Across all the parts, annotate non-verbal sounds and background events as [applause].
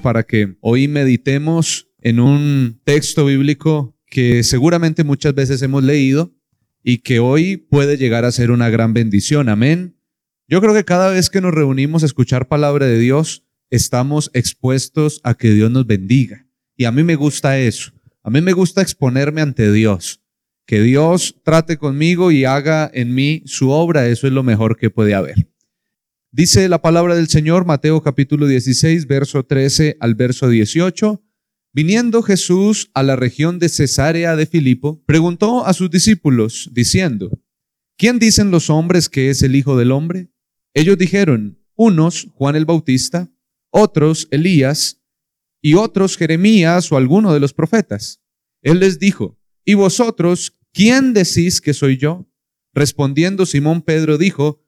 para que hoy meditemos en un texto bíblico que seguramente muchas veces hemos leído y que hoy puede llegar a ser una gran bendición. Amén. Yo creo que cada vez que nos reunimos a escuchar palabra de Dios, estamos expuestos a que Dios nos bendiga. Y a mí me gusta eso. A mí me gusta exponerme ante Dios. Que Dios trate conmigo y haga en mí su obra. Eso es lo mejor que puede haber. Dice la palabra del Señor, Mateo capítulo 16, verso 13 al verso 18. Viniendo Jesús a la región de Cesarea de Filipo, preguntó a sus discípulos, diciendo, ¿quién dicen los hombres que es el Hijo del Hombre? Ellos dijeron, unos Juan el Bautista, otros Elías, y otros Jeremías o alguno de los profetas. Él les dijo, ¿y vosotros quién decís que soy yo? Respondiendo Simón Pedro dijo,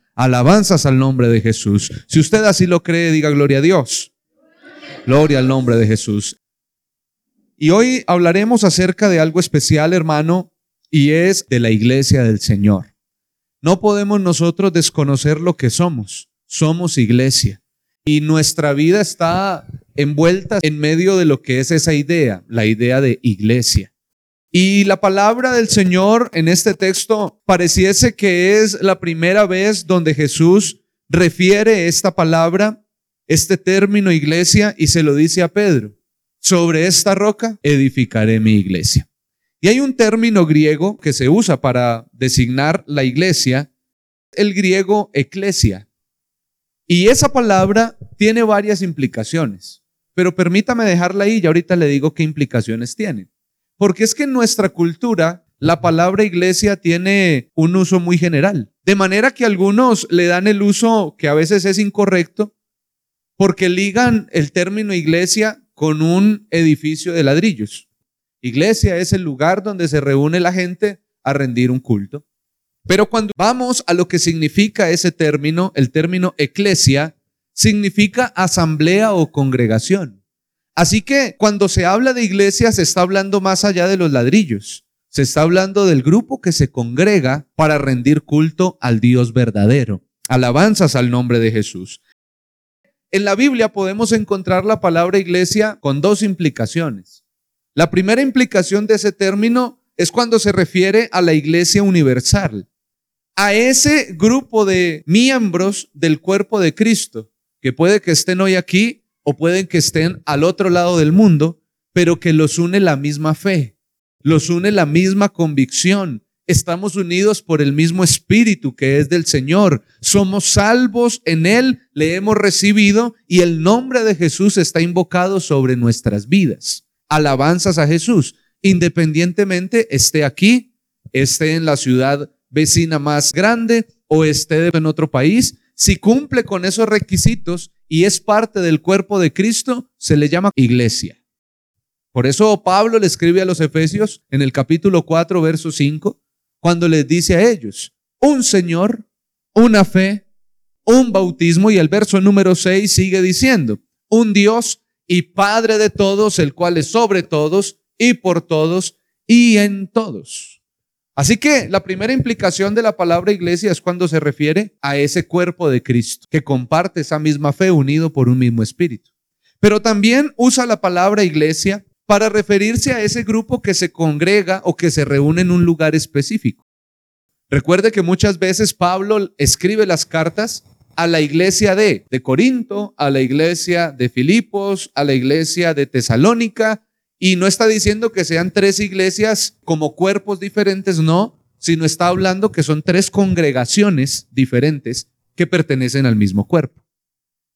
Alabanzas al nombre de Jesús. Si usted así lo cree, diga gloria a Dios. Gloria al nombre de Jesús. Y hoy hablaremos acerca de algo especial, hermano, y es de la iglesia del Señor. No podemos nosotros desconocer lo que somos. Somos iglesia. Y nuestra vida está envuelta en medio de lo que es esa idea, la idea de iglesia. Y la palabra del Señor en este texto pareciese que es la primera vez donde Jesús refiere esta palabra, este término iglesia, y se lo dice a Pedro. Sobre esta roca edificaré mi iglesia. Y hay un término griego que se usa para designar la iglesia, el griego eclesia. Y esa palabra tiene varias implicaciones, pero permítame dejarla ahí y ahorita le digo qué implicaciones tiene. Porque es que en nuestra cultura la palabra iglesia tiene un uso muy general. De manera que algunos le dan el uso que a veces es incorrecto porque ligan el término iglesia con un edificio de ladrillos. Iglesia es el lugar donde se reúne la gente a rendir un culto. Pero cuando vamos a lo que significa ese término, el término eclesia, significa asamblea o congregación. Así que cuando se habla de iglesia se está hablando más allá de los ladrillos. Se está hablando del grupo que se congrega para rendir culto al Dios verdadero. Alabanzas al nombre de Jesús. En la Biblia podemos encontrar la palabra iglesia con dos implicaciones. La primera implicación de ese término es cuando se refiere a la iglesia universal, a ese grupo de miembros del cuerpo de Cristo, que puede que estén hoy aquí o pueden que estén al otro lado del mundo, pero que los une la misma fe, los une la misma convicción. Estamos unidos por el mismo espíritu que es del Señor. Somos salvos en Él, le hemos recibido y el nombre de Jesús está invocado sobre nuestras vidas. Alabanzas a Jesús, independientemente esté aquí, esté en la ciudad vecina más grande o esté en otro país, si cumple con esos requisitos y es parte del cuerpo de Cristo, se le llama iglesia. Por eso Pablo le escribe a los Efesios en el capítulo 4, verso 5, cuando les dice a ellos, un Señor, una fe, un bautismo, y el verso número 6 sigue diciendo, un Dios y Padre de todos, el cual es sobre todos y por todos y en todos. Así que la primera implicación de la palabra iglesia es cuando se refiere a ese cuerpo de Cristo, que comparte esa misma fe unido por un mismo espíritu. Pero también usa la palabra iglesia para referirse a ese grupo que se congrega o que se reúne en un lugar específico. Recuerde que muchas veces Pablo escribe las cartas a la iglesia de, de Corinto, a la iglesia de Filipos, a la iglesia de Tesalónica, y no está diciendo que sean tres iglesias como cuerpos diferentes, no, sino está hablando que son tres congregaciones diferentes que pertenecen al mismo cuerpo.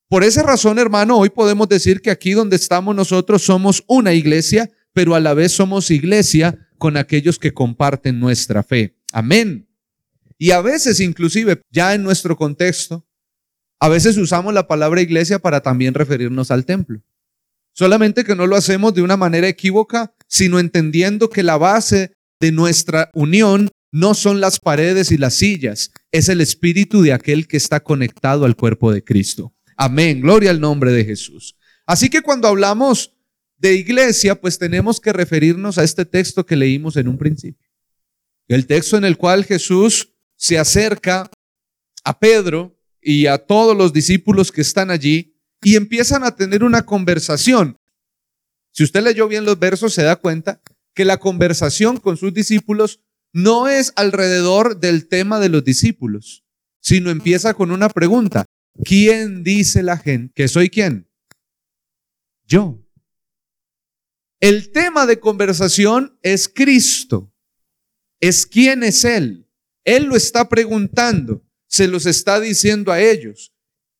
Por esa razón, hermano, hoy podemos decir que aquí donde estamos nosotros somos una iglesia, pero a la vez somos iglesia con aquellos que comparten nuestra fe. Amén. Y a veces, inclusive, ya en nuestro contexto, a veces usamos la palabra iglesia para también referirnos al templo. Solamente que no lo hacemos de una manera equívoca sino entendiendo que la base de nuestra unión no son las paredes y las sillas, es el espíritu de aquel que está conectado al cuerpo de Cristo. Amén, gloria al nombre de Jesús. Así que cuando hablamos de iglesia, pues tenemos que referirnos a este texto que leímos en un principio. El texto en el cual Jesús se acerca a Pedro y a todos los discípulos que están allí y empiezan a tener una conversación. Si usted leyó bien los versos, se da cuenta que la conversación con sus discípulos no es alrededor del tema de los discípulos, sino empieza con una pregunta. ¿Quién dice la gente que soy quién? Yo. El tema de conversación es Cristo. Es quién es Él. Él lo está preguntando. Se los está diciendo a ellos.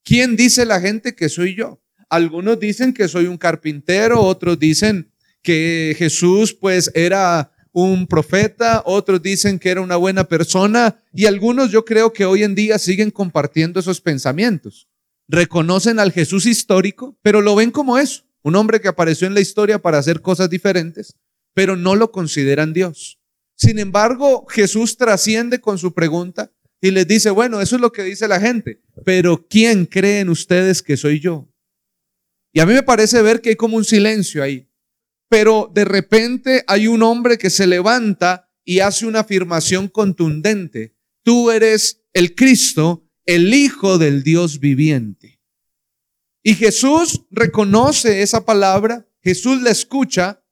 ¿Quién dice la gente que soy yo? Algunos dicen que soy un carpintero, otros dicen que Jesús pues era un profeta, otros dicen que era una buena persona y algunos yo creo que hoy en día siguen compartiendo esos pensamientos. Reconocen al Jesús histórico, pero lo ven como eso, un hombre que apareció en la historia para hacer cosas diferentes, pero no lo consideran Dios. Sin embargo, Jesús trasciende con su pregunta y les dice, bueno, eso es lo que dice la gente, pero ¿quién creen ustedes que soy yo? Y a mí me parece ver que hay como un silencio ahí. Pero de repente hay un hombre que se levanta y hace una afirmación contundente. Tú eres el Cristo, el Hijo del Dios viviente. Y Jesús reconoce esa palabra, Jesús la escucha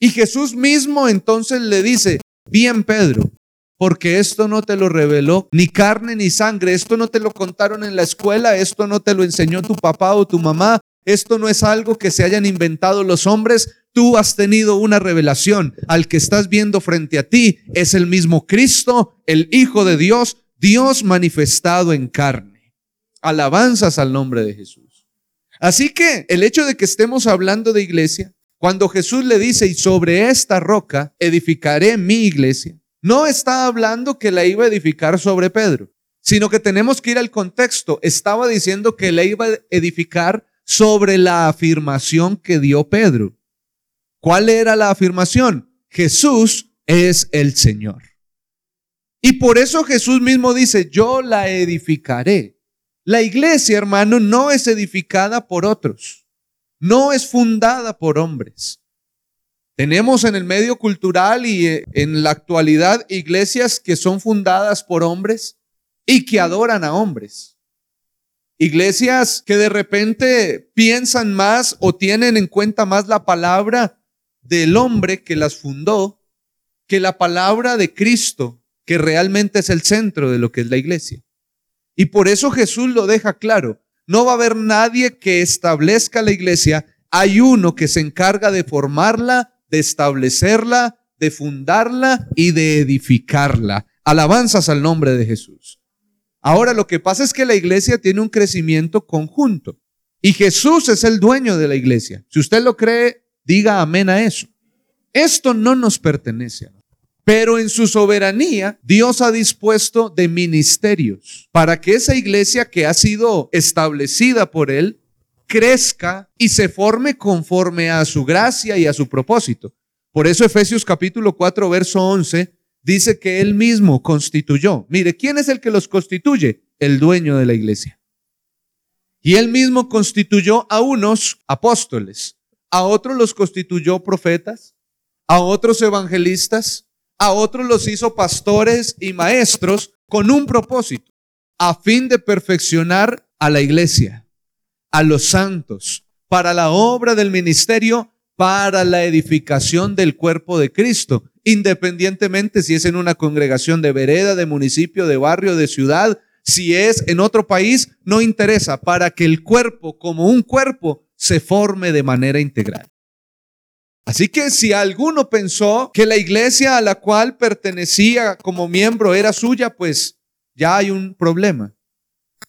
y Jesús mismo entonces le dice, bien Pedro, porque esto no te lo reveló ni carne ni sangre, esto no te lo contaron en la escuela, esto no te lo enseñó tu papá o tu mamá, esto no es algo que se hayan inventado los hombres. Tú has tenido una revelación. Al que estás viendo frente a ti es el mismo Cristo, el Hijo de Dios, Dios manifestado en carne. Alabanzas al nombre de Jesús. Así que el hecho de que estemos hablando de iglesia, cuando Jesús le dice, y sobre esta roca edificaré mi iglesia, no está hablando que la iba a edificar sobre Pedro, sino que tenemos que ir al contexto. Estaba diciendo que la iba a edificar sobre la afirmación que dio Pedro. ¿Cuál era la afirmación? Jesús es el Señor. Y por eso Jesús mismo dice, yo la edificaré. La iglesia, hermano, no es edificada por otros, no es fundada por hombres. Tenemos en el medio cultural y eh, en la actualidad iglesias que son fundadas por hombres y que adoran a hombres. Iglesias que de repente piensan más o tienen en cuenta más la palabra del hombre que las fundó que la palabra de Cristo, que realmente es el centro de lo que es la iglesia. Y por eso Jesús lo deja claro. No va a haber nadie que establezca la iglesia. Hay uno que se encarga de formarla, de establecerla, de fundarla y de edificarla. Alabanzas al nombre de Jesús. Ahora lo que pasa es que la iglesia tiene un crecimiento conjunto y Jesús es el dueño de la iglesia. Si usted lo cree, diga amén a eso. Esto no nos pertenece. Pero en su soberanía, Dios ha dispuesto de ministerios para que esa iglesia que ha sido establecida por Él crezca y se forme conforme a su gracia y a su propósito. Por eso Efesios capítulo 4, verso 11 dice que él mismo constituyó. Mire, ¿quién es el que los constituye? El dueño de la iglesia. Y él mismo constituyó a unos apóstoles, a otros los constituyó profetas, a otros evangelistas, a otros los hizo pastores y maestros con un propósito, a fin de perfeccionar a la iglesia, a los santos, para la obra del ministerio, para la edificación del cuerpo de Cristo independientemente si es en una congregación de vereda, de municipio, de barrio, de ciudad, si es en otro país, no interesa, para que el cuerpo como un cuerpo se forme de manera integral. Así que si alguno pensó que la iglesia a la cual pertenecía como miembro era suya, pues ya hay un problema.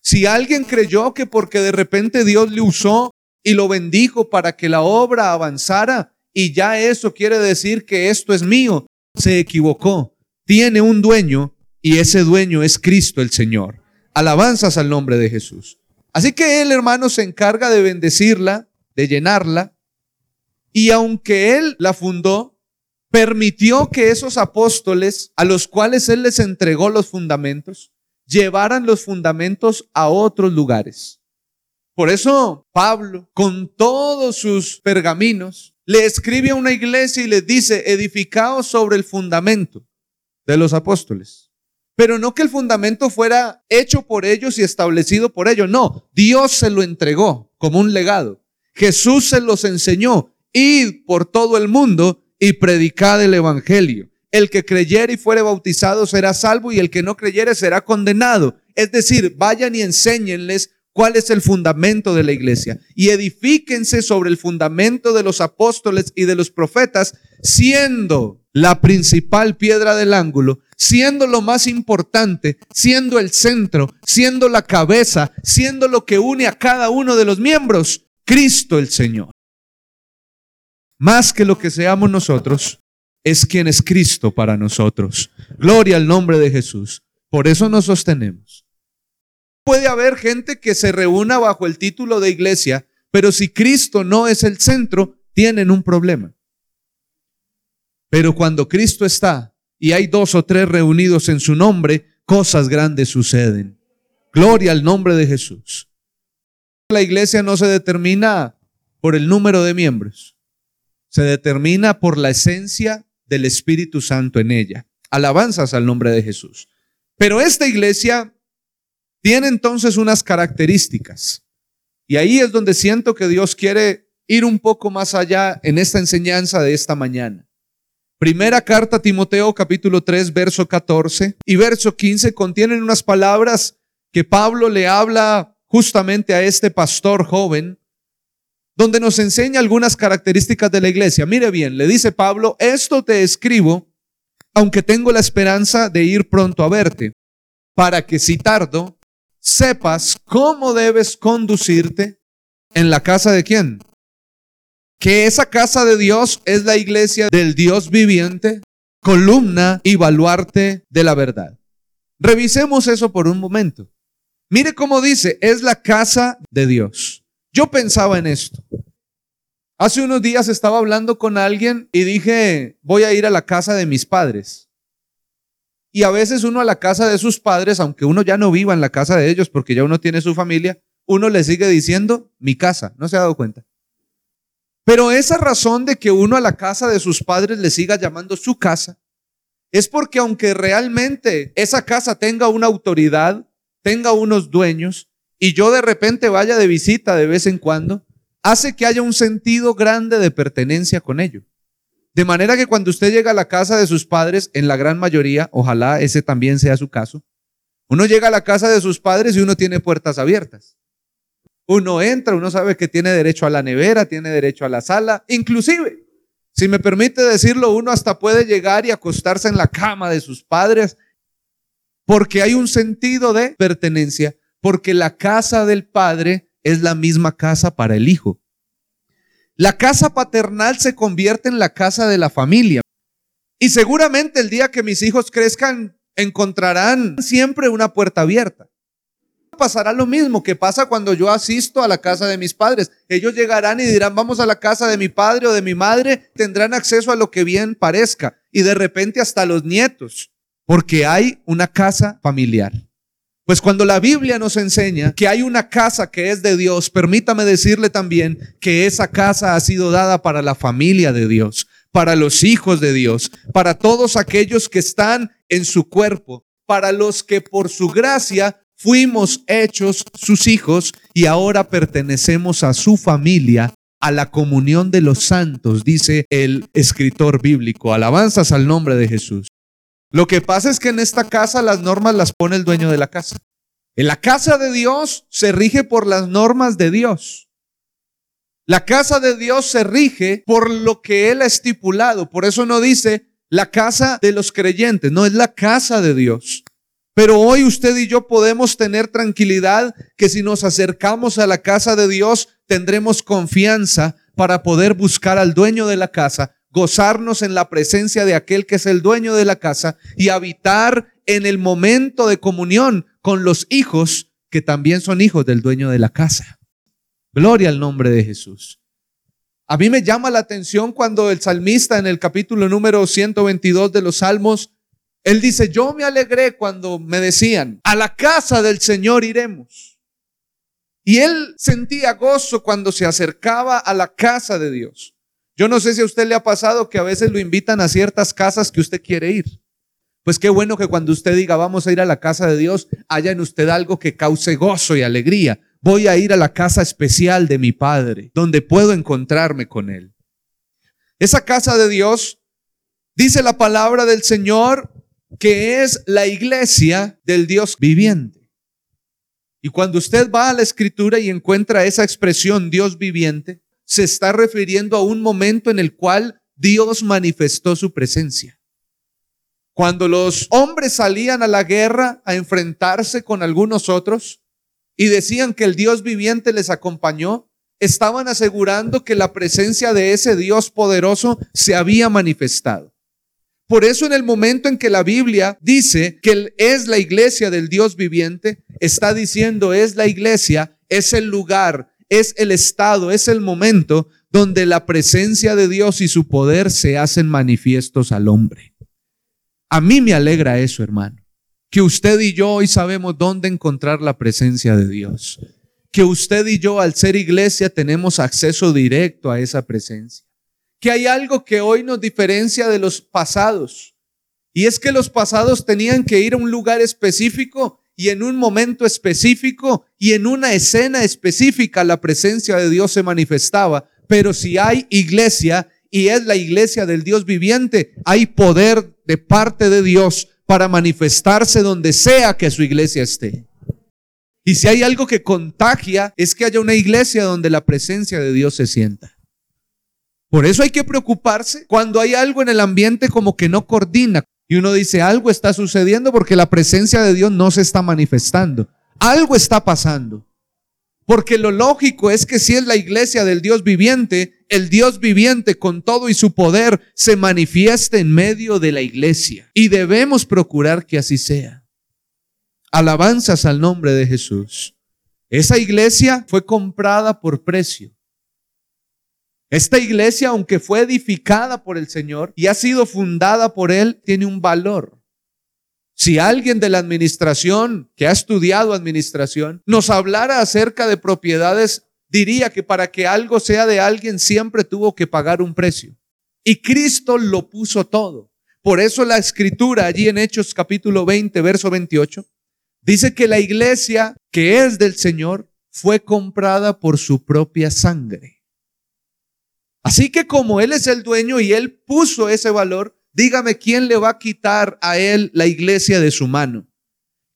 Si alguien creyó que porque de repente Dios le usó y lo bendijo para que la obra avanzara, y ya eso quiere decir que esto es mío. Se equivocó. Tiene un dueño y ese dueño es Cristo el Señor. Alabanzas al nombre de Jesús. Así que él, hermano, se encarga de bendecirla, de llenarla. Y aunque él la fundó, permitió que esos apóstoles, a los cuales él les entregó los fundamentos, llevaran los fundamentos a otros lugares. Por eso Pablo, con todos sus pergaminos, le escribe a una iglesia y les dice, edificaos sobre el fundamento de los apóstoles. Pero no que el fundamento fuera hecho por ellos y establecido por ellos, no, Dios se lo entregó como un legado. Jesús se los enseñó, id por todo el mundo y predicad el evangelio. El que creyere y fuere bautizado será salvo y el que no creyere será condenado. Es decir, vayan y enséñenles cuál es el fundamento de la iglesia y edifíquense sobre el fundamento de los apóstoles y de los profetas, siendo la principal piedra del ángulo, siendo lo más importante, siendo el centro, siendo la cabeza, siendo lo que une a cada uno de los miembros, Cristo el Señor. Más que lo que seamos nosotros, es quien es Cristo para nosotros. Gloria al nombre de Jesús. Por eso nos sostenemos. Puede haber gente que se reúna bajo el título de iglesia, pero si Cristo no es el centro, tienen un problema. Pero cuando Cristo está y hay dos o tres reunidos en su nombre, cosas grandes suceden. Gloria al nombre de Jesús. La iglesia no se determina por el número de miembros, se determina por la esencia del Espíritu Santo en ella. Alabanzas al nombre de Jesús. Pero esta iglesia tiene entonces unas características. Y ahí es donde siento que Dios quiere ir un poco más allá en esta enseñanza de esta mañana. Primera carta a Timoteo capítulo 3 verso 14 y verso 15 contienen unas palabras que Pablo le habla justamente a este pastor joven, donde nos enseña algunas características de la iglesia. Mire bien, le dice Pablo, esto te escribo, aunque tengo la esperanza de ir pronto a verte, para que si tardo, sepas cómo debes conducirte en la casa de quién? que esa casa de Dios es la iglesia del Dios viviente, columna y baluarte de la verdad. Revisemos eso por un momento. Mire cómo dice, es la casa de Dios. Yo pensaba en esto. Hace unos días estaba hablando con alguien y dije, voy a ir a la casa de mis padres. Y a veces uno a la casa de sus padres, aunque uno ya no viva en la casa de ellos porque ya uno tiene su familia, uno le sigue diciendo mi casa. ¿No se ha dado cuenta? Pero esa razón de que uno a la casa de sus padres le siga llamando su casa es porque aunque realmente esa casa tenga una autoridad, tenga unos dueños, y yo de repente vaya de visita de vez en cuando, hace que haya un sentido grande de pertenencia con ello. De manera que cuando usted llega a la casa de sus padres, en la gran mayoría, ojalá ese también sea su caso, uno llega a la casa de sus padres y uno tiene puertas abiertas. Uno entra, uno sabe que tiene derecho a la nevera, tiene derecho a la sala, inclusive, si me permite decirlo, uno hasta puede llegar y acostarse en la cama de sus padres, porque hay un sentido de pertenencia, porque la casa del padre es la misma casa para el hijo. La casa paternal se convierte en la casa de la familia. Y seguramente el día que mis hijos crezcan, encontrarán siempre una puerta abierta pasará lo mismo que pasa cuando yo asisto a la casa de mis padres. Ellos llegarán y dirán, vamos a la casa de mi padre o de mi madre, tendrán acceso a lo que bien parezca y de repente hasta los nietos, porque hay una casa familiar. Pues cuando la Biblia nos enseña que hay una casa que es de Dios, permítame decirle también que esa casa ha sido dada para la familia de Dios, para los hijos de Dios, para todos aquellos que están en su cuerpo, para los que por su gracia fuimos hechos sus hijos y ahora pertenecemos a su familia, a la comunión de los santos, dice el escritor bíblico. Alabanzas al nombre de Jesús. Lo que pasa es que en esta casa las normas las pone el dueño de la casa. En la casa de Dios se rige por las normas de Dios. La casa de Dios se rige por lo que Él ha estipulado. Por eso no dice la casa de los creyentes, no es la casa de Dios. Pero hoy usted y yo podemos tener tranquilidad que si nos acercamos a la casa de Dios tendremos confianza para poder buscar al dueño de la casa, gozarnos en la presencia de aquel que es el dueño de la casa y habitar en el momento de comunión con los hijos que también son hijos del dueño de la casa. Gloria al nombre de Jesús. A mí me llama la atención cuando el salmista en el capítulo número 122 de los Salmos, él dice, yo me alegré cuando me decían, a la casa del Señor iremos. Y él sentía gozo cuando se acercaba a la casa de Dios. Yo no sé si a usted le ha pasado que a veces lo invitan a ciertas casas que usted quiere ir. Pues qué bueno que cuando usted diga vamos a ir a la casa de Dios, haya en usted algo que cause gozo y alegría. Voy a ir a la casa especial de mi Padre, donde puedo encontrarme con Él. Esa casa de Dios, dice la palabra del Señor, que es la iglesia del Dios viviente. Y cuando usted va a la escritura y encuentra esa expresión Dios viviente, se está refiriendo a un momento en el cual Dios manifestó su presencia. Cuando los hombres salían a la guerra a enfrentarse con algunos otros y decían que el Dios viviente les acompañó, estaban asegurando que la presencia de ese Dios poderoso se había manifestado. Por eso en el momento en que la Biblia dice que es la iglesia del Dios viviente, está diciendo es la iglesia, es el lugar, es el estado, es el momento donde la presencia de Dios y su poder se hacen manifiestos al hombre. A mí me alegra eso, hermano, que usted y yo hoy sabemos dónde encontrar la presencia de Dios, que usted y yo al ser iglesia tenemos acceso directo a esa presencia, que hay algo que hoy nos diferencia de los pasados, y es que los pasados tenían que ir a un lugar específico y en un momento específico y en una escena específica la presencia de Dios se manifestaba. Pero si hay iglesia y es la iglesia del Dios viviente, hay poder de parte de Dios para manifestarse donde sea que su iglesia esté. Y si hay algo que contagia, es que haya una iglesia donde la presencia de Dios se sienta. Por eso hay que preocuparse cuando hay algo en el ambiente como que no coordina. Y uno dice, algo está sucediendo porque la presencia de Dios no se está manifestando. Algo está pasando. Porque lo lógico es que si es la iglesia del Dios viviente, el Dios viviente con todo y su poder se manifieste en medio de la iglesia. Y debemos procurar que así sea. Alabanzas al nombre de Jesús. Esa iglesia fue comprada por precio. Esta iglesia, aunque fue edificada por el Señor y ha sido fundada por Él, tiene un valor. Si alguien de la administración que ha estudiado administración nos hablara acerca de propiedades, diría que para que algo sea de alguien siempre tuvo que pagar un precio. Y Cristo lo puso todo. Por eso la escritura allí en Hechos capítulo 20, verso 28, dice que la iglesia que es del Señor fue comprada por su propia sangre. Así que como Él es el dueño y Él puso ese valor, dígame quién le va a quitar a Él la iglesia de su mano.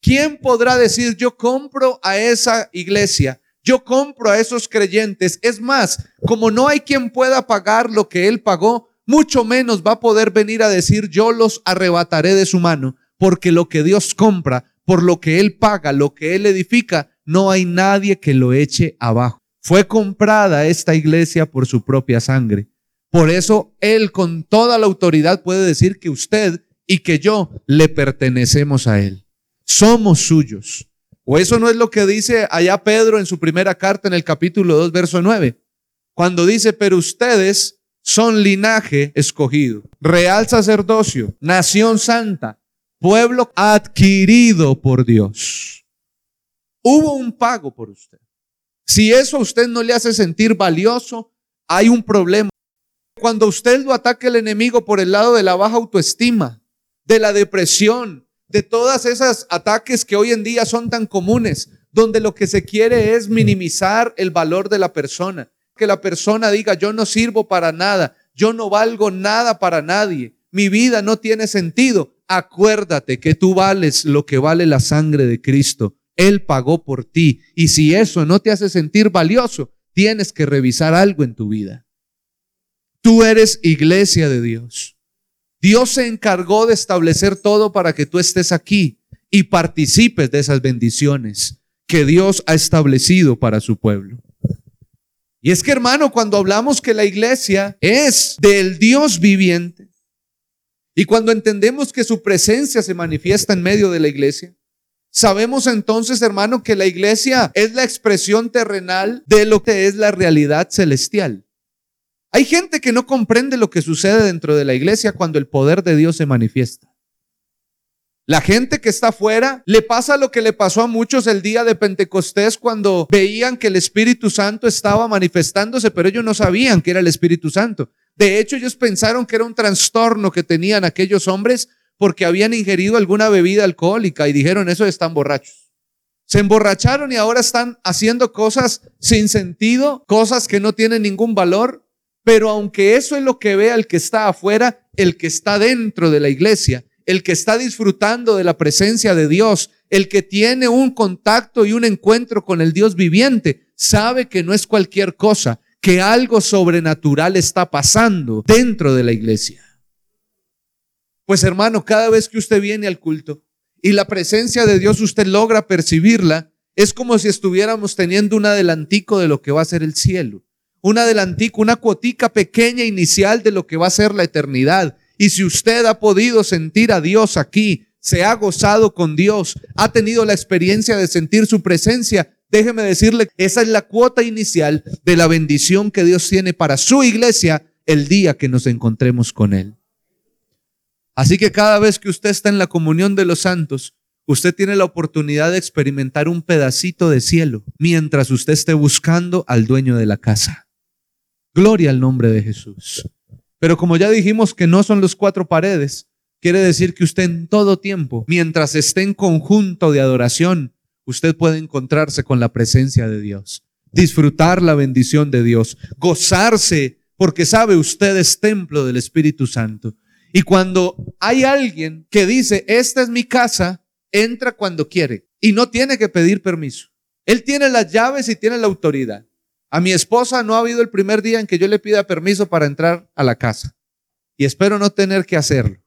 ¿Quién podrá decir, yo compro a esa iglesia, yo compro a esos creyentes? Es más, como no hay quien pueda pagar lo que Él pagó, mucho menos va a poder venir a decir, yo los arrebataré de su mano, porque lo que Dios compra, por lo que Él paga, lo que Él edifica, no hay nadie que lo eche abajo. Fue comprada esta iglesia por su propia sangre. Por eso Él con toda la autoridad puede decir que usted y que yo le pertenecemos a Él. Somos suyos. O eso no es lo que dice allá Pedro en su primera carta en el capítulo 2, verso 9. Cuando dice, pero ustedes son linaje escogido, real sacerdocio, nación santa, pueblo adquirido por Dios. Hubo un pago por usted. Si eso a usted no le hace sentir valioso, hay un problema. Cuando usted lo ataque el enemigo por el lado de la baja autoestima, de la depresión, de todas esas ataques que hoy en día son tan comunes, donde lo que se quiere es minimizar el valor de la persona, que la persona diga, yo no sirvo para nada, yo no valgo nada para nadie, mi vida no tiene sentido. Acuérdate que tú vales lo que vale la sangre de Cristo él pagó por ti. Y si eso no te hace sentir valioso, tienes que revisar algo en tu vida. Tú eres iglesia de Dios. Dios se encargó de establecer todo para que tú estés aquí y participes de esas bendiciones que Dios ha establecido para su pueblo. Y es que hermano, cuando hablamos que la iglesia es del Dios viviente y cuando entendemos que su presencia se manifiesta en medio de la iglesia, Sabemos entonces, hermano, que la iglesia es la expresión terrenal de lo que es la realidad celestial. Hay gente que no comprende lo que sucede dentro de la iglesia cuando el poder de Dios se manifiesta. La gente que está afuera le pasa lo que le pasó a muchos el día de Pentecostés cuando veían que el Espíritu Santo estaba manifestándose, pero ellos no sabían que era el Espíritu Santo. De hecho, ellos pensaron que era un trastorno que tenían aquellos hombres porque habían ingerido alguna bebida alcohólica y dijeron, eso están borrachos. Se emborracharon y ahora están haciendo cosas sin sentido, cosas que no tienen ningún valor. Pero aunque eso es lo que ve el que está afuera, el que está dentro de la iglesia, el que está disfrutando de la presencia de Dios, el que tiene un contacto y un encuentro con el Dios viviente, sabe que no es cualquier cosa, que algo sobrenatural está pasando dentro de la iglesia. Pues hermano, cada vez que usted viene al culto, y la presencia de Dios usted logra percibirla, es como si estuviéramos teniendo un adelantico de lo que va a ser el cielo. Un adelantico, una cuotica pequeña inicial de lo que va a ser la eternidad. Y si usted ha podido sentir a Dios aquí, se ha gozado con Dios, ha tenido la experiencia de sentir su presencia, déjeme decirle, esa es la cuota inicial de la bendición que Dios tiene para su iglesia el día que nos encontremos con Él. Así que cada vez que usted está en la comunión de los santos, usted tiene la oportunidad de experimentar un pedacito de cielo mientras usted esté buscando al dueño de la casa. Gloria al nombre de Jesús. Pero como ya dijimos que no son los cuatro paredes, quiere decir que usted en todo tiempo, mientras esté en conjunto de adoración, usted puede encontrarse con la presencia de Dios, disfrutar la bendición de Dios, gozarse, porque sabe usted es templo del Espíritu Santo. Y cuando hay alguien que dice, esta es mi casa, entra cuando quiere y no tiene que pedir permiso. Él tiene las llaves y tiene la autoridad. A mi esposa no ha habido el primer día en que yo le pida permiso para entrar a la casa. Y espero no tener que hacerlo.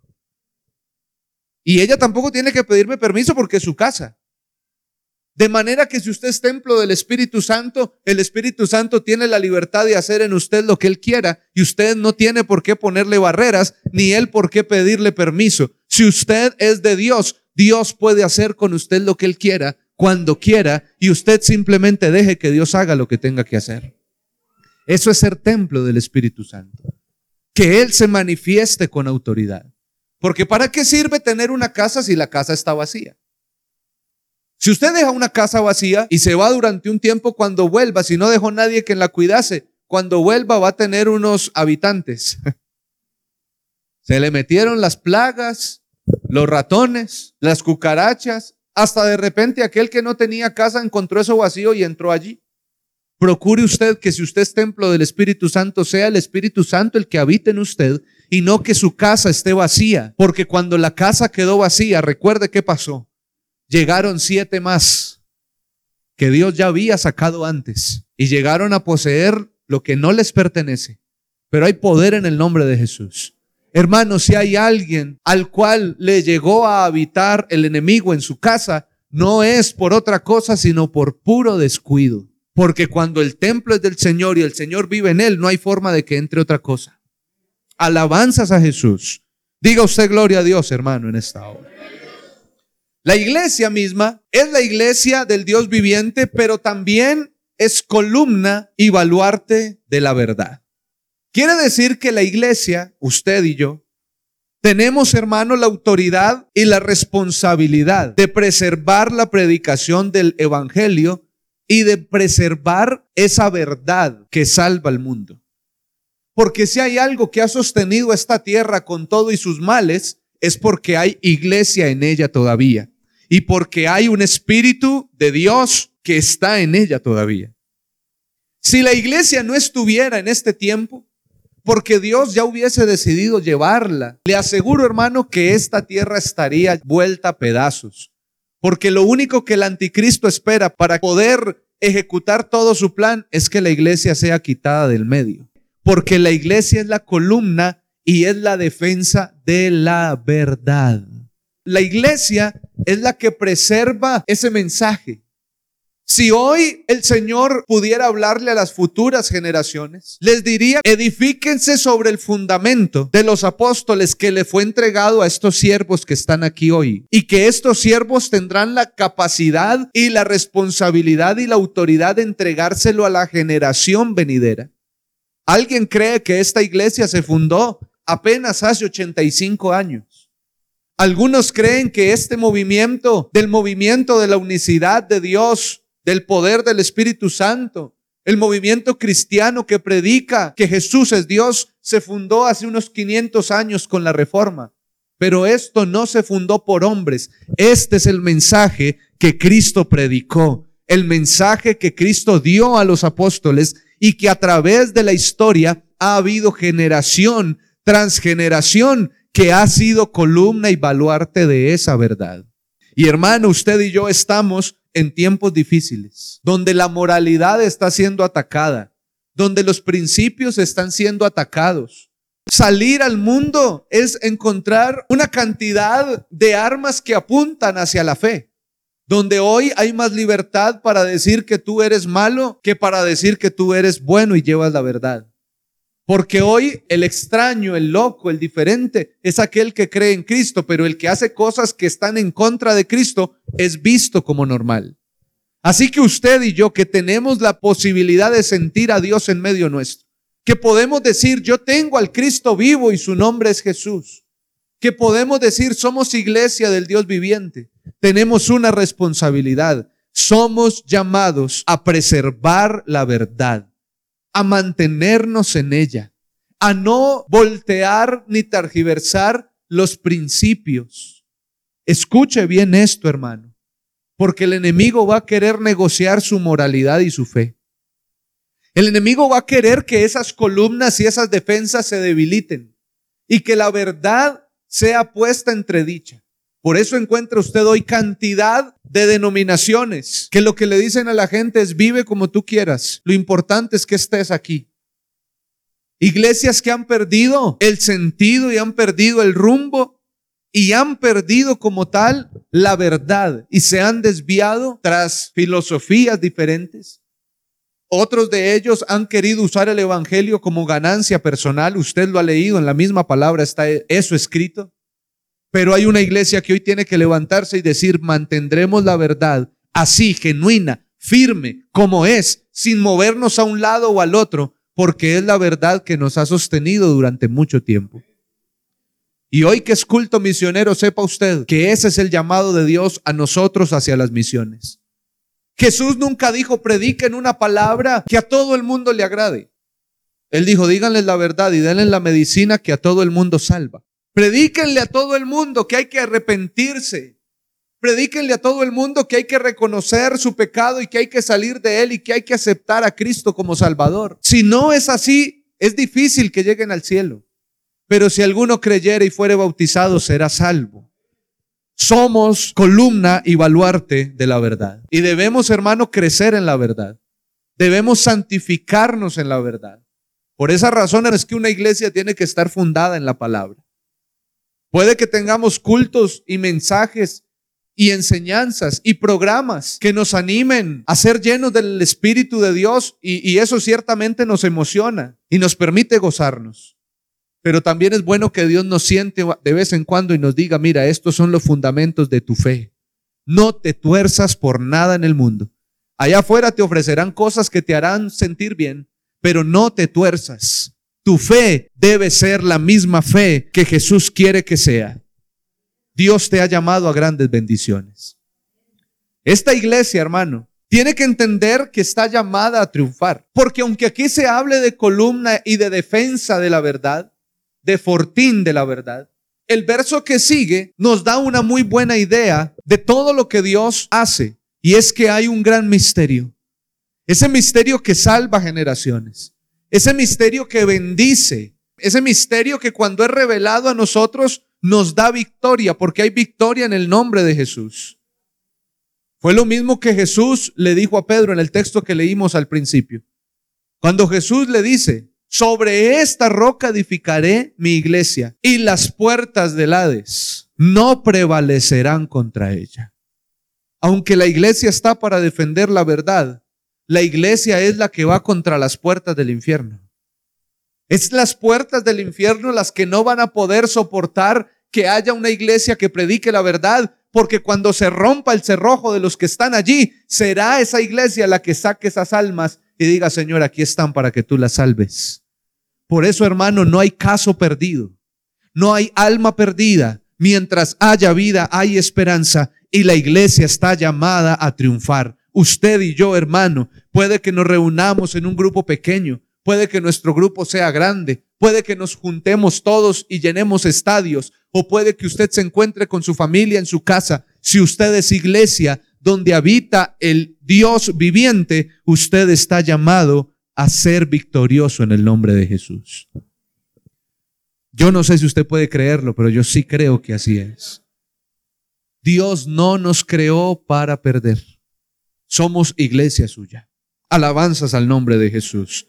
Y ella tampoco tiene que pedirme permiso porque es su casa. De manera que si usted es templo del Espíritu Santo, el Espíritu Santo tiene la libertad de hacer en usted lo que Él quiera y usted no tiene por qué ponerle barreras ni Él por qué pedirle permiso. Si usted es de Dios, Dios puede hacer con usted lo que Él quiera, cuando quiera y usted simplemente deje que Dios haga lo que tenga que hacer. Eso es ser templo del Espíritu Santo. Que Él se manifieste con autoridad. Porque ¿para qué sirve tener una casa si la casa está vacía? Si usted deja una casa vacía y se va durante un tiempo, cuando vuelva, si no dejó nadie que la cuidase, cuando vuelva va a tener unos habitantes. [laughs] Se le metieron las plagas, los ratones, las cucarachas, hasta de repente aquel que no tenía casa encontró eso vacío y entró allí. Procure usted que si usted es templo del Espíritu Santo, sea el Espíritu Santo el que habite en usted y no que su casa esté vacía. Porque cuando la casa quedó vacía, recuerde qué pasó llegaron siete más que Dios ya había sacado antes y llegaron a poseer lo que no les pertenece. Pero hay poder en el nombre de Jesús. Hermanos, si hay alguien al cual le llegó a habitar el enemigo en su casa, no es por otra cosa, sino por puro descuido. Porque cuando el templo es del Señor y el Señor vive en él, no hay forma de que entre otra cosa. Alabanzas a Jesús. Diga usted gloria a Dios, hermano, en esta hora. La iglesia misma es la iglesia del Dios viviente, pero también es columna y baluarte de la verdad. Quiere decir que la iglesia, usted y yo, tenemos, hermano, la autoridad y la responsabilidad de preservar la predicación del Evangelio y de preservar esa verdad que salva al mundo. Porque si hay algo que ha sostenido esta tierra con todo y sus males, es porque hay iglesia en ella todavía y porque hay un Espíritu de Dios que está en ella todavía. Si la iglesia no estuviera en este tiempo, porque Dios ya hubiese decidido llevarla, le aseguro hermano que esta tierra estaría vuelta a pedazos. Porque lo único que el anticristo espera para poder ejecutar todo su plan es que la iglesia sea quitada del medio. Porque la iglesia es la columna y es la defensa de la verdad. La iglesia es la que preserva ese mensaje. Si hoy el Señor pudiera hablarle a las futuras generaciones, les diría, edifíquense sobre el fundamento de los apóstoles que le fue entregado a estos siervos que están aquí hoy y que estos siervos tendrán la capacidad y la responsabilidad y la autoridad de entregárselo a la generación venidera. Alguien cree que esta iglesia se fundó apenas hace 85 años. Algunos creen que este movimiento, del movimiento de la unicidad de Dios, del poder del Espíritu Santo, el movimiento cristiano que predica que Jesús es Dios, se fundó hace unos 500 años con la reforma. Pero esto no se fundó por hombres. Este es el mensaje que Cristo predicó, el mensaje que Cristo dio a los apóstoles y que a través de la historia ha habido generación transgeneración que ha sido columna y baluarte de esa verdad. Y hermano, usted y yo estamos en tiempos difíciles, donde la moralidad está siendo atacada, donde los principios están siendo atacados. Salir al mundo es encontrar una cantidad de armas que apuntan hacia la fe, donde hoy hay más libertad para decir que tú eres malo que para decir que tú eres bueno y llevas la verdad. Porque hoy el extraño, el loco, el diferente es aquel que cree en Cristo, pero el que hace cosas que están en contra de Cristo es visto como normal. Así que usted y yo que tenemos la posibilidad de sentir a Dios en medio nuestro, que podemos decir, yo tengo al Cristo vivo y su nombre es Jesús, que podemos decir, somos iglesia del Dios viviente, tenemos una responsabilidad, somos llamados a preservar la verdad a mantenernos en ella, a no voltear ni targiversar los principios. Escuche bien esto, hermano, porque el enemigo va a querer negociar su moralidad y su fe. El enemigo va a querer que esas columnas y esas defensas se debiliten y que la verdad sea puesta entre dicha. Por eso encuentra usted hoy cantidad de denominaciones que lo que le dicen a la gente es vive como tú quieras. Lo importante es que estés aquí. Iglesias que han perdido el sentido y han perdido el rumbo y han perdido como tal la verdad y se han desviado tras filosofías diferentes. Otros de ellos han querido usar el Evangelio como ganancia personal. Usted lo ha leído, en la misma palabra está eso escrito. Pero hay una iglesia que hoy tiene que levantarse y decir, mantendremos la verdad así, genuina, firme, como es, sin movernos a un lado o al otro, porque es la verdad que nos ha sostenido durante mucho tiempo. Y hoy que es culto misionero, sepa usted que ese es el llamado de Dios a nosotros hacia las misiones. Jesús nunca dijo, prediquen una palabra que a todo el mundo le agrade. Él dijo, díganles la verdad y denle la medicina que a todo el mundo salva. Predíquenle a todo el mundo que hay que arrepentirse. Predíquenle a todo el mundo que hay que reconocer su pecado y que hay que salir de él y que hay que aceptar a Cristo como Salvador. Si no es así, es difícil que lleguen al cielo. Pero si alguno creyere y fuere bautizado, será salvo. Somos columna y baluarte de la verdad. Y debemos, hermano, crecer en la verdad. Debemos santificarnos en la verdad. Por esa razón es que una iglesia tiene que estar fundada en la palabra. Puede que tengamos cultos y mensajes y enseñanzas y programas que nos animen a ser llenos del Espíritu de Dios y, eso ciertamente nos emociona y nos permite gozarnos. Pero también es bueno que Dios nos siente de vez en cuando y nos diga, mira, estos son los fundamentos de tu fe. No te tuerzas por nada en el mundo. Allá afuera te ofrecerán cosas que te harán sentir bien, pero no te tuerzas. Tu fe debe ser la misma fe que Jesús quiere que sea. Dios te ha llamado a grandes bendiciones. Esta iglesia, hermano, tiene que entender que está llamada a triunfar. Porque aunque aquí se hable de columna y de defensa de la verdad, de fortín de la verdad, el verso que sigue nos da una muy buena idea de todo lo que Dios hace. Y es que hay un gran misterio. Ese misterio que salva generaciones. Ese misterio que bendice, ese misterio que cuando es revelado a nosotros nos da victoria, porque hay victoria en el nombre de Jesús. Fue lo mismo que Jesús le dijo a Pedro en el texto que leímos al principio. Cuando Jesús le dice, sobre esta roca edificaré mi iglesia y las puertas del Hades no prevalecerán contra ella. Aunque la iglesia está para defender la verdad, la iglesia es la que va contra las puertas del infierno. Es las puertas del infierno las que no van a poder soportar que haya una iglesia que predique la verdad, porque cuando se rompa el cerrojo de los que están allí, será esa iglesia la que saque esas almas y diga, Señor, aquí están para que tú las salves. Por eso, hermano, no hay caso perdido. No hay alma perdida. Mientras haya vida, hay esperanza y la iglesia está llamada a triunfar. Usted y yo, hermano, puede que nos reunamos en un grupo pequeño, puede que nuestro grupo sea grande, puede que nos juntemos todos y llenemos estadios, o puede que usted se encuentre con su familia en su casa. Si usted es iglesia donde habita el Dios viviente, usted está llamado a ser victorioso en el nombre de Jesús. Yo no sé si usted puede creerlo, pero yo sí creo que así es. Dios no nos creó para perder. Somos iglesia suya. Alabanzas al nombre de Jesús.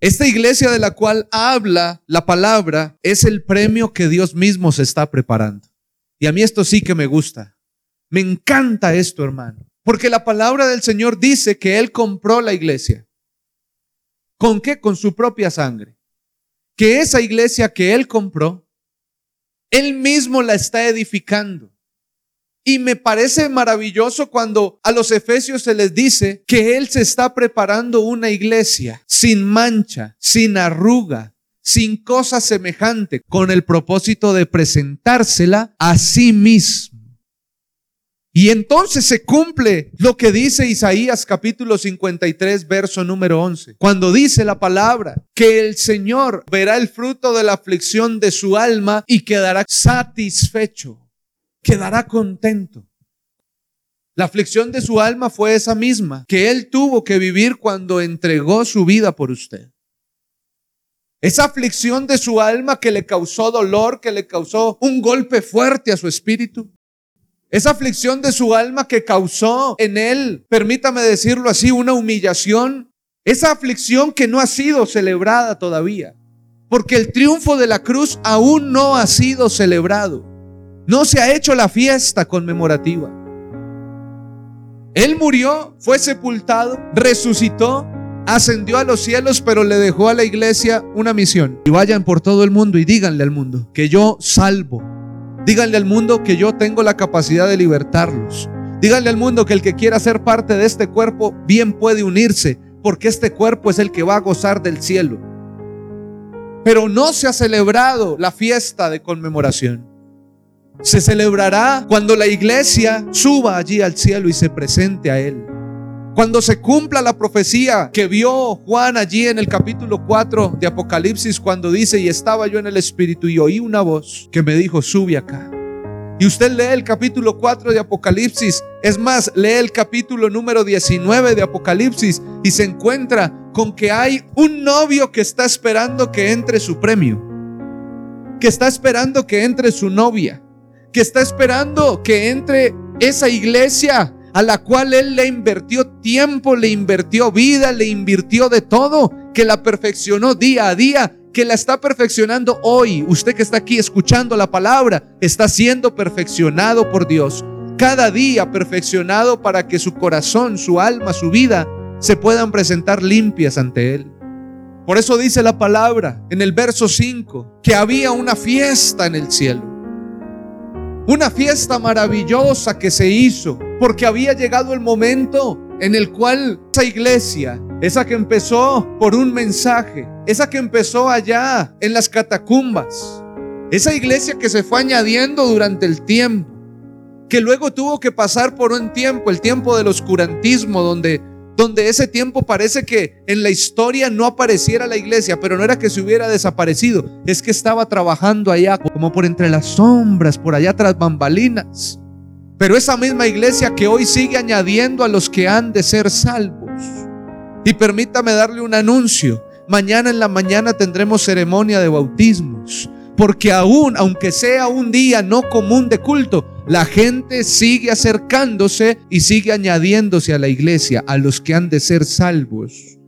Esta iglesia de la cual habla la palabra es el premio que Dios mismo se está preparando. Y a mí esto sí que me gusta. Me encanta esto, hermano. Porque la palabra del Señor dice que Él compró la iglesia. ¿Con qué? Con su propia sangre. Que esa iglesia que Él compró, Él mismo la está edificando. Y me parece maravilloso cuando a los efesios se les dice que Él se está preparando una iglesia sin mancha, sin arruga, sin cosa semejante, con el propósito de presentársela a sí mismo. Y entonces se cumple lo que dice Isaías capítulo 53, verso número 11, cuando dice la palabra que el Señor verá el fruto de la aflicción de su alma y quedará satisfecho quedará contento. La aflicción de su alma fue esa misma que él tuvo que vivir cuando entregó su vida por usted. Esa aflicción de su alma que le causó dolor, que le causó un golpe fuerte a su espíritu. Esa aflicción de su alma que causó en él, permítame decirlo así, una humillación. Esa aflicción que no ha sido celebrada todavía. Porque el triunfo de la cruz aún no ha sido celebrado. No se ha hecho la fiesta conmemorativa. Él murió, fue sepultado, resucitó, ascendió a los cielos, pero le dejó a la iglesia una misión. Y vayan por todo el mundo y díganle al mundo que yo salvo. Díganle al mundo que yo tengo la capacidad de libertarlos. Díganle al mundo que el que quiera ser parte de este cuerpo bien puede unirse, porque este cuerpo es el que va a gozar del cielo. Pero no se ha celebrado la fiesta de conmemoración se celebrará cuando la iglesia suba allí al cielo y se presente a Él. Cuando se cumpla la profecía que vio Juan allí en el capítulo 4 de Apocalipsis, cuando dice, y estaba yo en el Espíritu y oí una voz que me dijo, sube acá. Y usted lee el capítulo 4 de Apocalipsis, es más, lee el capítulo número 19 de Apocalipsis y se encuentra con que hay un novio que está esperando que entre su premio, que está esperando que entre su novia que está esperando que entre esa iglesia a la cual Él le invirtió tiempo, le invirtió vida, le invirtió de todo, que la perfeccionó día a día, que la está perfeccionando hoy. Usted que está aquí escuchando la palabra, está siendo perfeccionado por Dios. Cada día perfeccionado para que su corazón, su alma, su vida se puedan presentar limpias ante Él. Por eso dice la palabra en el verso 5 que había una fiesta en el cielo. Una fiesta maravillosa que se hizo porque había llegado el momento en el cual esa iglesia, esa que empezó por un mensaje, esa que empezó allá en las catacumbas, esa iglesia que se fue añadiendo durante el tiempo, que luego tuvo que pasar por un tiempo, el tiempo del oscurantismo, donde donde ese tiempo parece que en la historia no apareciera la iglesia, pero no era que se hubiera desaparecido, es que estaba trabajando allá como por entre las sombras, por allá tras bambalinas. Pero esa misma iglesia que hoy sigue añadiendo a los que han de ser salvos. Y permítame darle un anuncio. Mañana en la mañana tendremos ceremonia de bautismos. Porque aún, aunque sea un día no común de culto, la gente sigue acercándose y sigue añadiéndose a la iglesia, a los que han de ser salvos.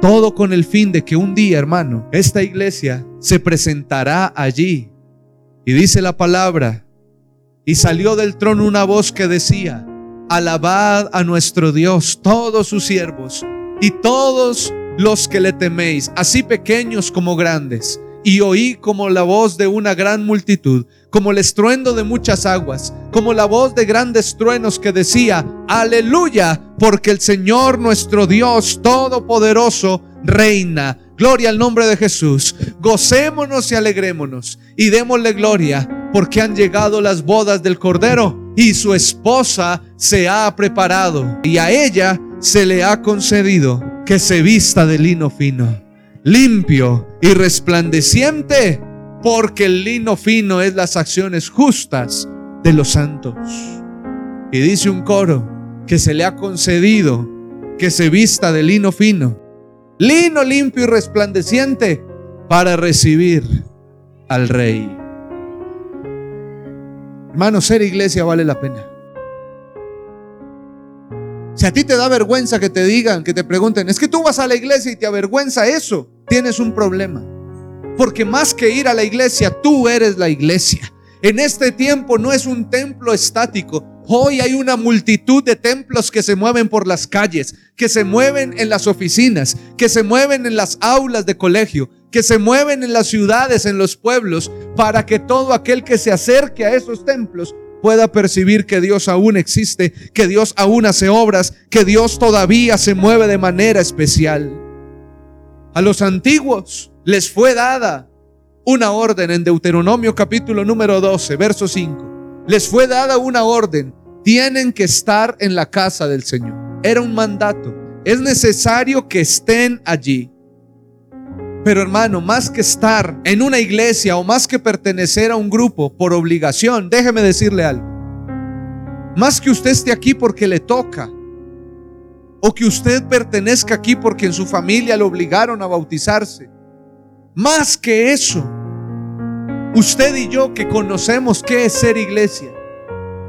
Todo con el fin de que un día, hermano, esta iglesia se presentará allí. Y dice la palabra, y salió del trono una voz que decía, alabad a nuestro Dios todos sus siervos y todos los que le teméis, así pequeños como grandes y oí como la voz de una gran multitud, como el estruendo de muchas aguas, como la voz de grandes truenos que decía, aleluya, porque el Señor nuestro Dios Todopoderoso reina. Gloria al nombre de Jesús. Gocémonos y alegrémonos y démosle gloria porque han llegado las bodas del Cordero y su esposa se ha preparado y a ella se le ha concedido que se vista de lino fino, limpio y resplandeciente, porque el lino fino es las acciones justas de los santos. Y dice un coro que se le ha concedido que se vista de lino fino, lino limpio y resplandeciente para recibir al rey. Hermano, ser iglesia vale la pena. Si a ti te da vergüenza que te digan, que te pregunten, es que tú vas a la iglesia y te avergüenza eso, tienes un problema. Porque más que ir a la iglesia, tú eres la iglesia. En este tiempo no es un templo estático. Hoy hay una multitud de templos que se mueven por las calles, que se mueven en las oficinas, que se mueven en las aulas de colegio, que se mueven en las ciudades, en los pueblos, para que todo aquel que se acerque a esos templos pueda percibir que Dios aún existe, que Dios aún hace obras, que Dios todavía se mueve de manera especial. A los antiguos les fue dada una orden en Deuteronomio capítulo número 12, verso 5. Les fue dada una orden. Tienen que estar en la casa del Señor. Era un mandato. Es necesario que estén allí. Pero hermano, más que estar en una iglesia o más que pertenecer a un grupo por obligación, déjeme decirle algo. Más que usted esté aquí porque le toca, o que usted pertenezca aquí porque en su familia le obligaron a bautizarse, más que eso, usted y yo que conocemos qué es ser iglesia,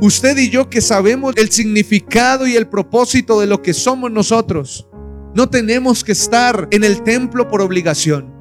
usted y yo que sabemos el significado y el propósito de lo que somos nosotros, no tenemos que estar en el templo por obligación.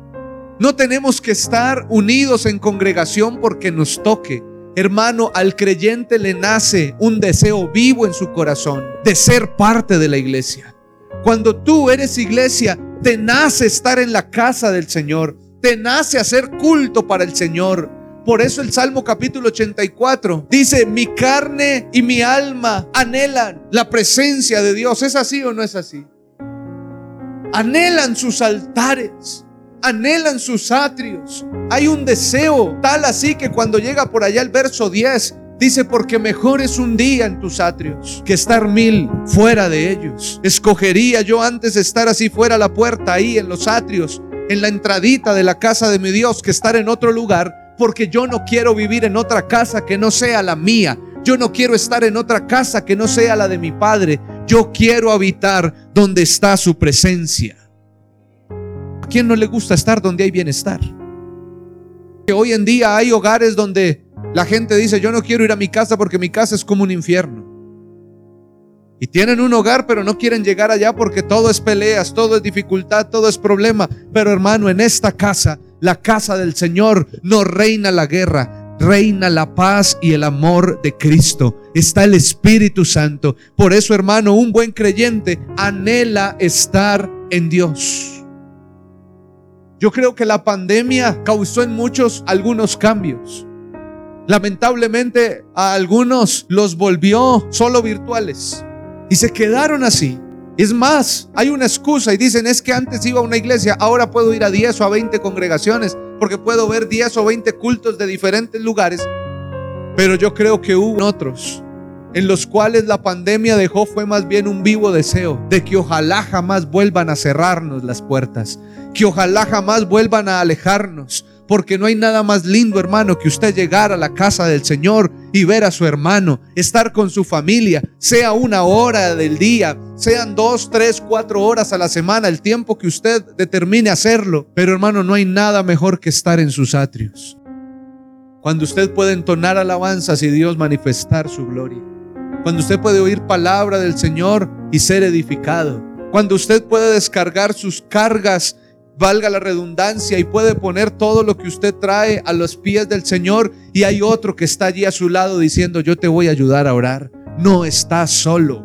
No tenemos que estar unidos en congregación porque nos toque. Hermano, al creyente le nace un deseo vivo en su corazón de ser parte de la iglesia. Cuando tú eres iglesia, te nace estar en la casa del Señor, te nace hacer culto para el Señor. Por eso el Salmo capítulo 84 dice, mi carne y mi alma anhelan la presencia de Dios. ¿Es así o no es así? anhelan sus altares, anhelan sus atrios. Hay un deseo tal así que cuando llega por allá el verso 10, dice, porque mejor es un día en tus atrios que estar mil fuera de ellos. Escogería yo antes estar así fuera la puerta, ahí en los atrios, en la entradita de la casa de mi Dios, que estar en otro lugar, porque yo no quiero vivir en otra casa que no sea la mía. Yo no quiero estar en otra casa que no sea la de mi Padre. Yo quiero habitar donde está su presencia. ¿A quién no le gusta estar donde hay bienestar? Que hoy en día hay hogares donde la gente dice, yo no quiero ir a mi casa porque mi casa es como un infierno. Y tienen un hogar, pero no quieren llegar allá porque todo es peleas, todo es dificultad, todo es problema. Pero hermano, en esta casa, la casa del Señor, no reina la guerra, reina la paz y el amor de Cristo. Está el Espíritu Santo. Por eso, hermano, un buen creyente anhela estar en Dios. Yo creo que la pandemia causó en muchos algunos cambios. Lamentablemente a algunos los volvió solo virtuales y se quedaron así. Es más, hay una excusa y dicen es que antes iba a una iglesia, ahora puedo ir a 10 o a 20 congregaciones porque puedo ver 10 o 20 cultos de diferentes lugares. Pero yo creo que hubo otros en los cuales la pandemia dejó fue más bien un vivo deseo de que ojalá jamás vuelvan a cerrarnos las puertas, que ojalá jamás vuelvan a alejarnos, porque no hay nada más lindo, hermano, que usted llegar a la casa del Señor y ver a su hermano, estar con su familia, sea una hora del día, sean dos, tres, cuatro horas a la semana, el tiempo que usted determine hacerlo. Pero hermano, no hay nada mejor que estar en sus atrios. Cuando usted puede entonar alabanzas y Dios manifestar su gloria. Cuando usted puede oír palabra del Señor y ser edificado. Cuando usted puede descargar sus cargas valga la redundancia, y puede poner todo lo que usted trae a los pies del Señor y hay otro que está allí a su lado diciendo, yo te voy a ayudar a orar. No estás solo.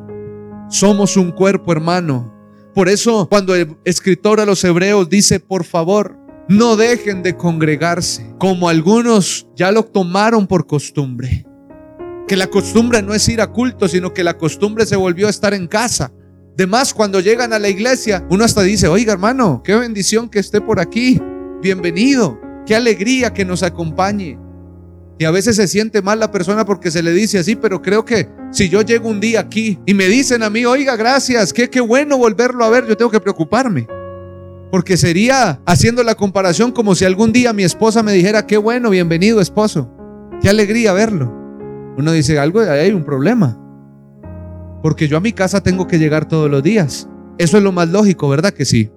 Somos un cuerpo, hermano. Por eso cuando el escritor a los hebreos dice, por favor, no dejen de congregarse, como algunos ya lo tomaron por costumbre. Que la costumbre no es ir a culto, sino que la costumbre se volvió a estar en casa. De más, cuando llegan a la iglesia, uno hasta dice, oiga hermano, qué bendición que esté por aquí. Bienvenido. Qué alegría que nos acompañe. Y a veces se siente mal la persona porque se le dice así, pero creo que si yo llego un día aquí y me dicen a mí, oiga, gracias, qué, qué bueno volverlo a ver, yo tengo que preocuparme. Porque sería haciendo la comparación como si algún día mi esposa me dijera, qué bueno, bienvenido esposo, qué alegría verlo. Uno dice, algo, hay un problema. Porque yo a mi casa tengo que llegar todos los días. Eso es lo más lógico, ¿verdad que sí?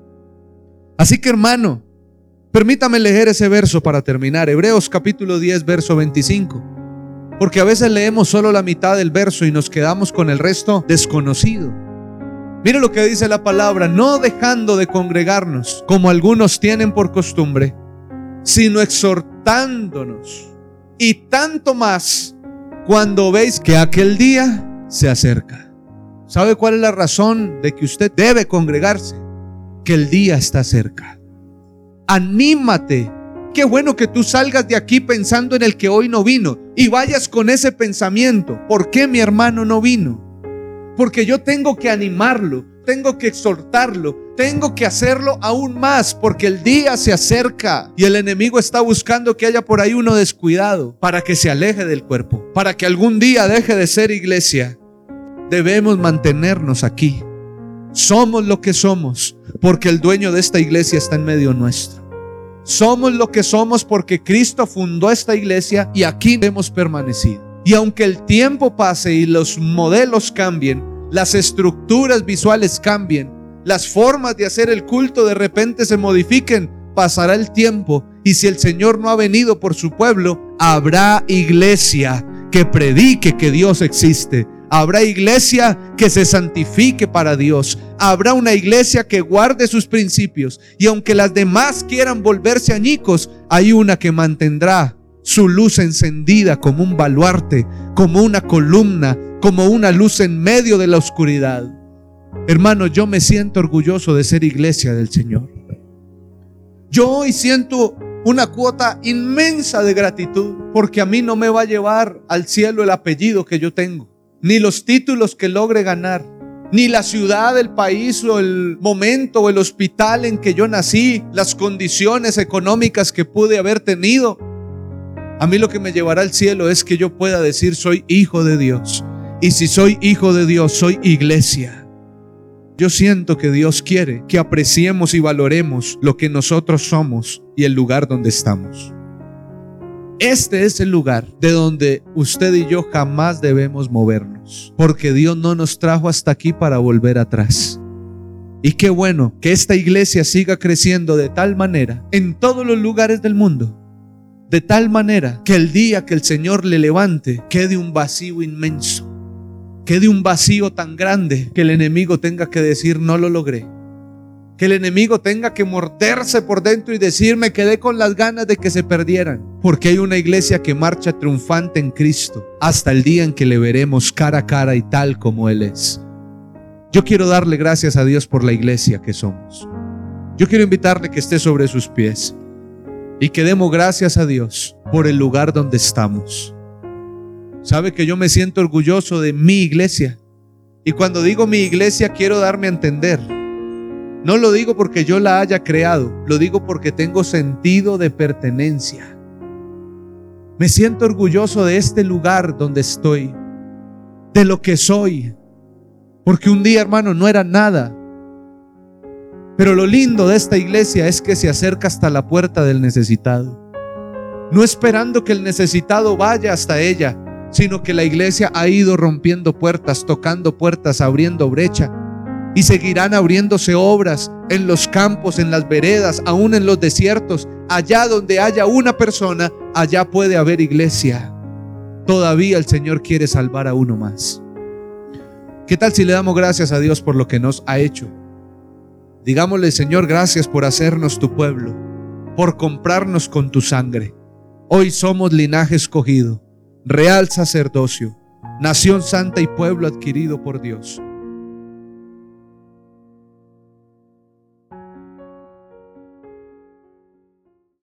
Así que hermano, Permítame leer ese verso para terminar. Hebreos capítulo 10, verso 25. Porque a veces leemos solo la mitad del verso y nos quedamos con el resto desconocido. Mire lo que dice la palabra, no dejando de congregarnos como algunos tienen por costumbre, sino exhortándonos. Y tanto más cuando veis que aquel día se acerca. ¿Sabe cuál es la razón de que usted debe congregarse? Que el día está cerca anímate. Qué bueno que tú salgas de aquí pensando en el que hoy no vino y vayas con ese pensamiento. ¿Por qué mi hermano no vino? Porque yo tengo que animarlo, tengo que exhortarlo, tengo que hacerlo aún más porque el día se acerca y el enemigo está buscando que haya por ahí uno descuidado para que se aleje del cuerpo, para que algún día deje de ser iglesia. Debemos mantenernos aquí. Somos lo que somos porque el dueño de esta iglesia está en medio nuestro. Somos lo que somos porque Cristo fundó esta iglesia y aquí hemos permanecido. Y aunque el tiempo pase y los modelos cambien, las estructuras visuales cambien, las formas de hacer el culto de repente se modifiquen, pasará el tiempo y si el Señor no ha venido por su pueblo, habrá iglesia que predique que Dios existe Habrá iglesia que se santifique para Dios. Habrá una iglesia que guarde sus principios. Y aunque las demás quieran volverse añicos, hay una que mantendrá su luz encendida como un baluarte, como una columna, como una luz en medio de la oscuridad. Hermano, yo me siento orgulloso de ser iglesia del Señor. Yo hoy siento una cuota inmensa de gratitud porque a mí no me va a llevar al cielo el apellido que yo tengo ni los títulos que logre ganar, ni la ciudad, el país o el momento o el hospital en que yo nací, las condiciones económicas que pude haber tenido. A mí lo que me llevará al cielo es que yo pueda decir soy hijo de Dios. Y si soy hijo de Dios, soy iglesia. Yo siento que Dios quiere que apreciemos y valoremos lo que nosotros somos y el lugar donde estamos. Este es el lugar de donde usted y yo jamás debemos movernos, porque Dios no nos trajo hasta aquí para volver atrás. Y qué bueno que esta iglesia siga creciendo de tal manera en todos los lugares del mundo, de tal manera que el día que el Señor le levante quede un vacío inmenso, quede un vacío tan grande que el enemigo tenga que decir no lo logré que el enemigo tenga que morderse por dentro y decir, me quedé con las ganas de que se perdieran. Porque hay una iglesia que marcha triunfante en Cristo hasta el día en que le veremos cara a cara y tal como Él es. Yo quiero darle gracias a Dios por la iglesia que somos. Yo quiero invitarle que esté sobre sus pies y que demos gracias a Dios por el lugar donde estamos. Sabe que yo me siento orgulloso de mi iglesia. Y cuando digo mi iglesia quiero darme a entender no lo digo porque yo la haya creado, lo digo porque tengo sentido de pertenencia. Me siento orgulloso de este lugar donde estoy, de lo que soy, porque un día, hermano, no era nada. Pero lo lindo de esta iglesia es que se acerca hasta la puerta del necesitado. No esperando que el necesitado vaya hasta ella, sino que la iglesia ha ido rompiendo puertas, tocando puertas, abriendo brecha y seguirán abriéndose obras en los campos, en las veredas, aún en los desiertos. Allá donde haya una persona, allá puede haber iglesia. Todavía el Señor quiere salvar a uno más. ¿Qué tal si le damos gracias a Dios por lo que nos ha hecho? Digámosle, Señor, gracias por hacernos tu pueblo, por comprarnos con tu sangre. Hoy somos linaje escogido, real sacerdocio, nación santa y pueblo adquirido por Dios